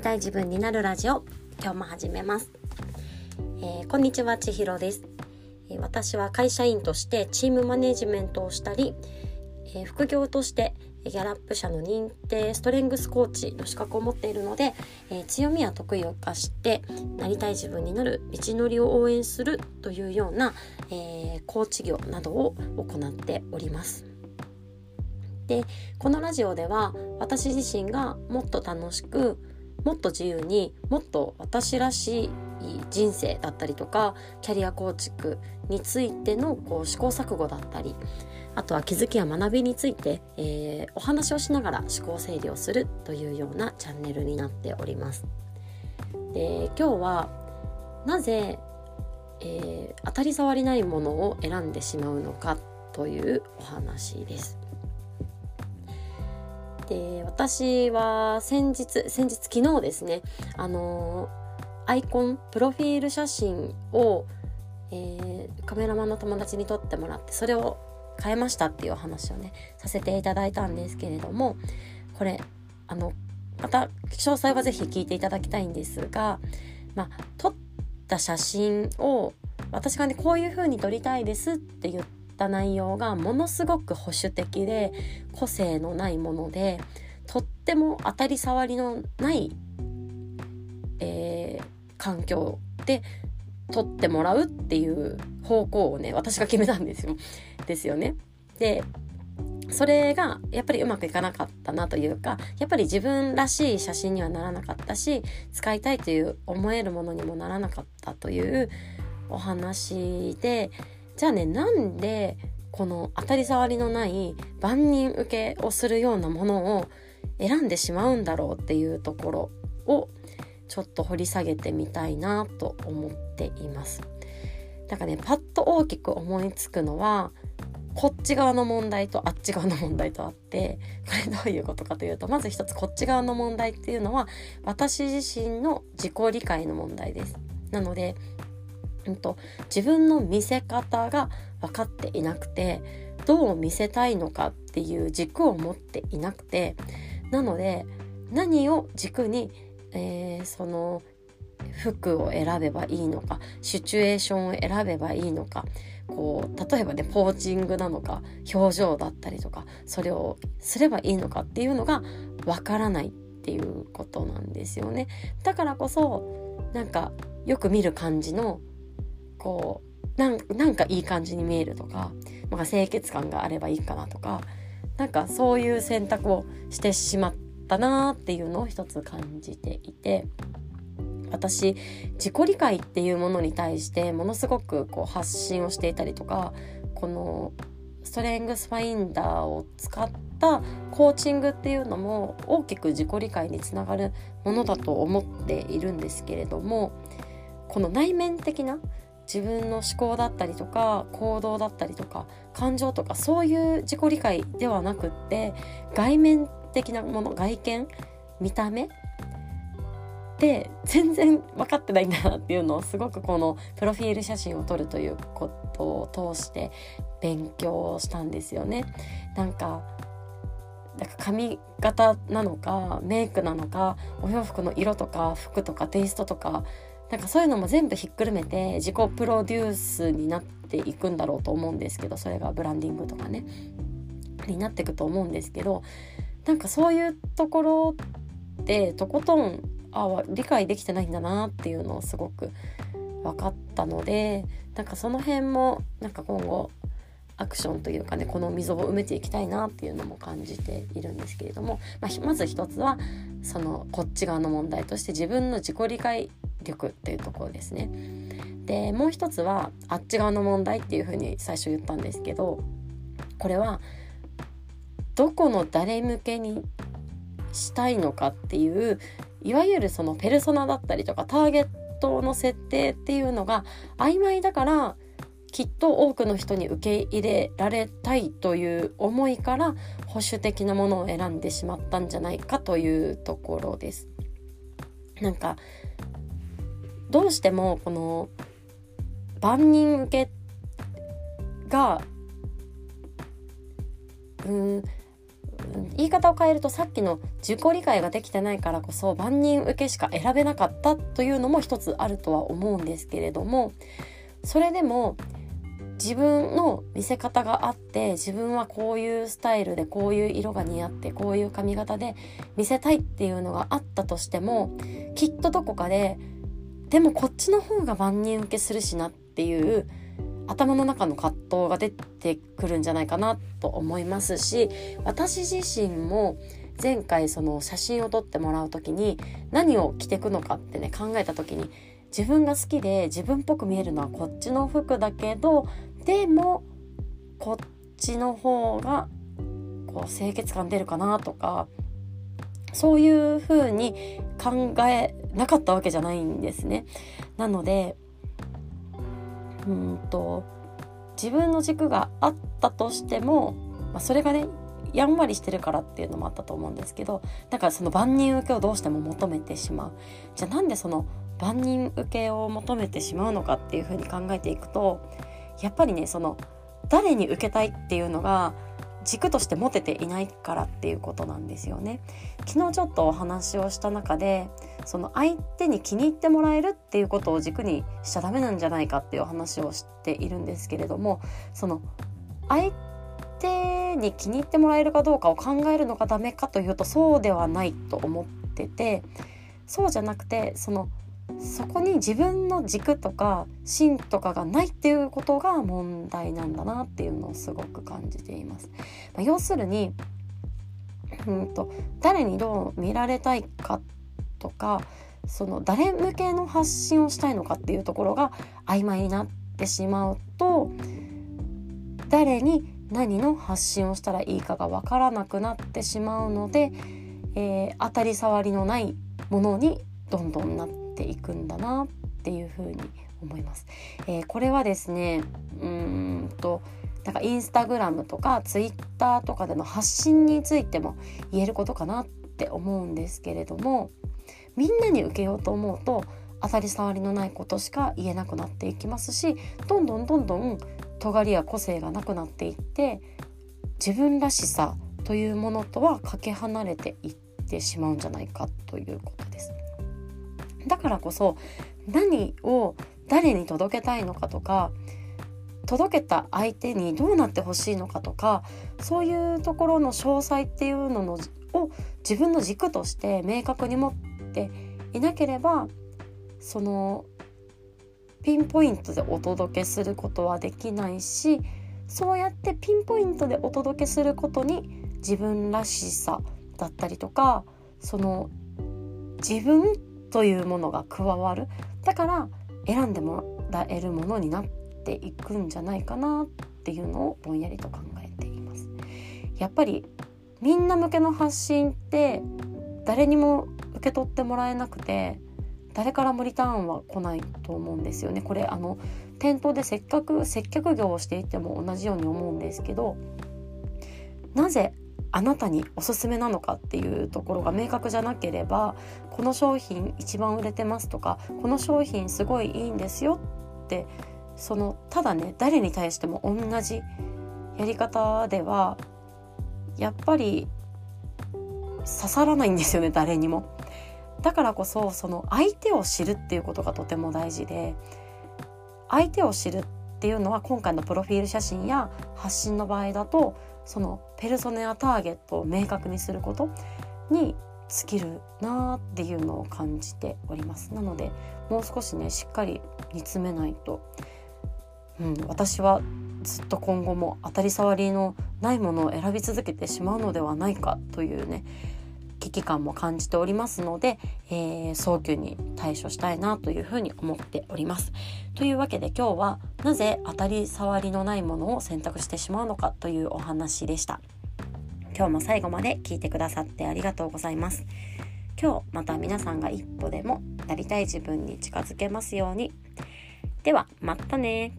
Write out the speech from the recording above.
りたい自分になるラジオ。今日も始めます、えー、こんにちは千尋です、えー、私は会社員としてチームマネジメントをしたり、えー、副業としてギャラップ社の認定ストレングスコーチの資格を持っているので、え強みや得意を生かしてなりたい自分になる道のりを応援するというような、えコーチ業などを行っております。でこのラジオでは私自身がもっと楽しくもっと自由にもっと私らしい人生だったりとかキャリア構築についてのこう試行錯誤だったりあとは気づきや学びについて、えー、お話をしながら思考整理をするというようなチャンネルになっております。で今日はなぜ、えー、当たり障りないものを選んでしまうのかというお話です。で私は先日先日昨日ですねあのアイコンプロフィール写真を、えー、カメラマンの友達に撮ってもらってそれを変えましたっていうお話をねさせていただいたんですけれどもこれあのまた詳細は是非聞いていただきたいんですがまあ撮った写真を私がねこういう風に撮りたいですって言ってった内容がものすごく保守的で個性のないものでとっても当たり障りのない、えー、環境で撮ってもらうっていう方向をね私が決めたんですよ。ですよね。でそれがやっぱりうまくいかなかったなというかやっぱり自分らしい写真にはならなかったし使いたいという思えるものにもならなかったというお話でじゃあねなんでこの当たり障りのない万人受けをするようなものを選んでしまうんだろうっていうところをちょっと掘り下げてみたいなと思っています。なんかねパッと大きく思いつくのはこっち側の問題とあっち側の問題とあってこれどういうことかというとまず一つこっち側の問題っていうのは私自身の自己理解の問題です。なのでうんと、自分の見せ方が分かっていなくてどう見せたいのかっていう軸を持っていなくてなので何を軸に、えー、その服を選べばいいのかシチュエーションを選べばいいのかこう例えばねポーチングなのか表情だったりとかそれをすればいいのかっていうのがわからないっていうことなんですよね。だからこそなんかよく見る感じのこうなんなんかいい感じに見えるとか、まあ、清潔感があればいいかなとかなんかそういう選択をしてしまったなっていうのを一つ感じていて私自己理解っていうものに対してものすごくこう発信をしていたりとかこのストレングスファインダーを使ったコーチングっていうのも大きく自己理解につながるものだと思っているんですけれどもこの内面的な自分の思考だったりとか行動だったりとか感情とかそういう自己理解ではなくって外面的なもの外見見た目で全然分かってないんだなっていうのをすごくこのプロフィール写真を撮るということを通して勉強したんですよね。なんかなんか髪型なのかメイクなのかお洋服の色とか服とかテイストとかなんかそういうのも全部ひっくるめて自己プロデュースになっていくんだろうと思うんですけどそれがブランディングとかね。になっていくと思うんですけどなんかそういうところってとことんあ理解できてないんだなっていうのをすごく分かったのでなんかその辺もなんか今後アクションというかねこの溝を埋めていきたいなっていうのも感じているんですけれども、まあ、まず一つはそのこっち側の問題として自分の自己理解力っていうところですね。でもう一つはあっち側の問題っていうふうに最初言ったんですけどこれはどこの誰向けにしたいのかっていういわゆるそのペルソナだったりとかターゲットの設定っていうのが曖昧だからきっと多くの人に受け入れられたいという思いから保守的なものを選んでしまったんじゃないかというところです。なんかどうしてもこの万人受けがうん言い方を変えるとさっきの自己理解ができてないからこそ万人受けしか選べなかったというのも一つあるとは思うんですけれどもそれでも自分の見せ方があって自分はこういうスタイルでこういう色が似合ってこういう髪型で見せたいっていうのがあったとしてもきっとどこかででもこっちの方が万人受けするしなっていう頭の中の葛藤が出てくるんじゃないかなと思いますし私自身も前回その写真を撮ってもらう時に何を着てくのかってね考えた時に自分が好きで自分っぽく見えるのはこっちの服だけどでもこっちの方がこう清潔感出るかなとかそういう風に考えなかったわけじゃないんですね。なのでうんと自分の軸があったとしても、まあ、それがねやんわりしてるからっていうのもあったと思うんですけどだからその万人受けをどうしても求めてしまうじゃあなんでその万人受けを求めてしまうのかっていうふうに考えていくとやっぱりねその誰に受けたいっていうのが軸として持てていないからっていうことなんですよね。昨日ちょっとお話をした中でその相手に気に入ってもらえるっていうことを軸にしちゃダメなんじゃないかっていう話をしているんですけれどもその相手に気に入ってもらえるかどうかを考えるのがダメかというとそうではないと思っててそうじゃなくてそのそこに自分の軸とか芯とかがないっていうことが問題なんだなっていうのをすごく感じています。まあ、要するにうんと誰にどう見られたいかとかその誰向けの発信をしたいのかっていうところが曖昧になってしまうと誰に何の発信をしたらいいかが分からなくなってしまうので、えー、当たり障りのないものにどんどんなっていくんだなっていうふうに思います。えー、これはですねうんとなんかインスタグラムとかツイッターとかでの発信についても言えることかなって思うんですけれどもみんなに受けようと思うと当たり障りのないことしか言えなくなっていきますしどんどんどんどん尖りや個性がなくなっていって自分らしさというものとはかけ離れていってしまうんじゃないかということです。だからこそ何を誰に届けたいのかとか届けた相手にどうなってほしいのかとかそういうところの詳細っていうののを自分の軸として明確に持っていなければそのピンポイントでお届けすることはできないしそうやってピンポイントでお届けすることに自分らしさだったりとかその自分というものが加わるだから選んでもらえるものになっていくんじゃないかなっていうのをぼんやりと考えています。やっぱりみんな向けの発信って誰にも受け取ってもらえなくて誰からもリターンは来ないと思うんですよね。これあの店頭でせっかく接客業をしていても同じように思うんですけどなぜあなたにおすすめなのかっていうところが明確じゃなければこの商品一番売れてますとかこの商品すごいいいんですよってそのただね誰に対しても同じやり方ではやっぱり刺さらないんですよね 誰にも。だからこそその相手を知るっていうことがとても大事で相手を知るっていうのは今回のプロフィール写真や発信の場合だとそのペルソネやターゲットを明確にすることに尽きるなっていうのを感じております。なのでもう少しねしっかり煮詰めないと、うん、私はずっと今後も当たり障りのないものを選び続けてしまうのではないかというね危機感も感じておりますので、えー、早急に対処したいなというふうに思っております。というわけで今日はなぜ当たり障りのないものを選択してしまうのかというお話でした。今日も最後まで聞いてくださってありがとうございます。今日また皆さんが一歩でもなりたい自分に近づけますように。ではまたね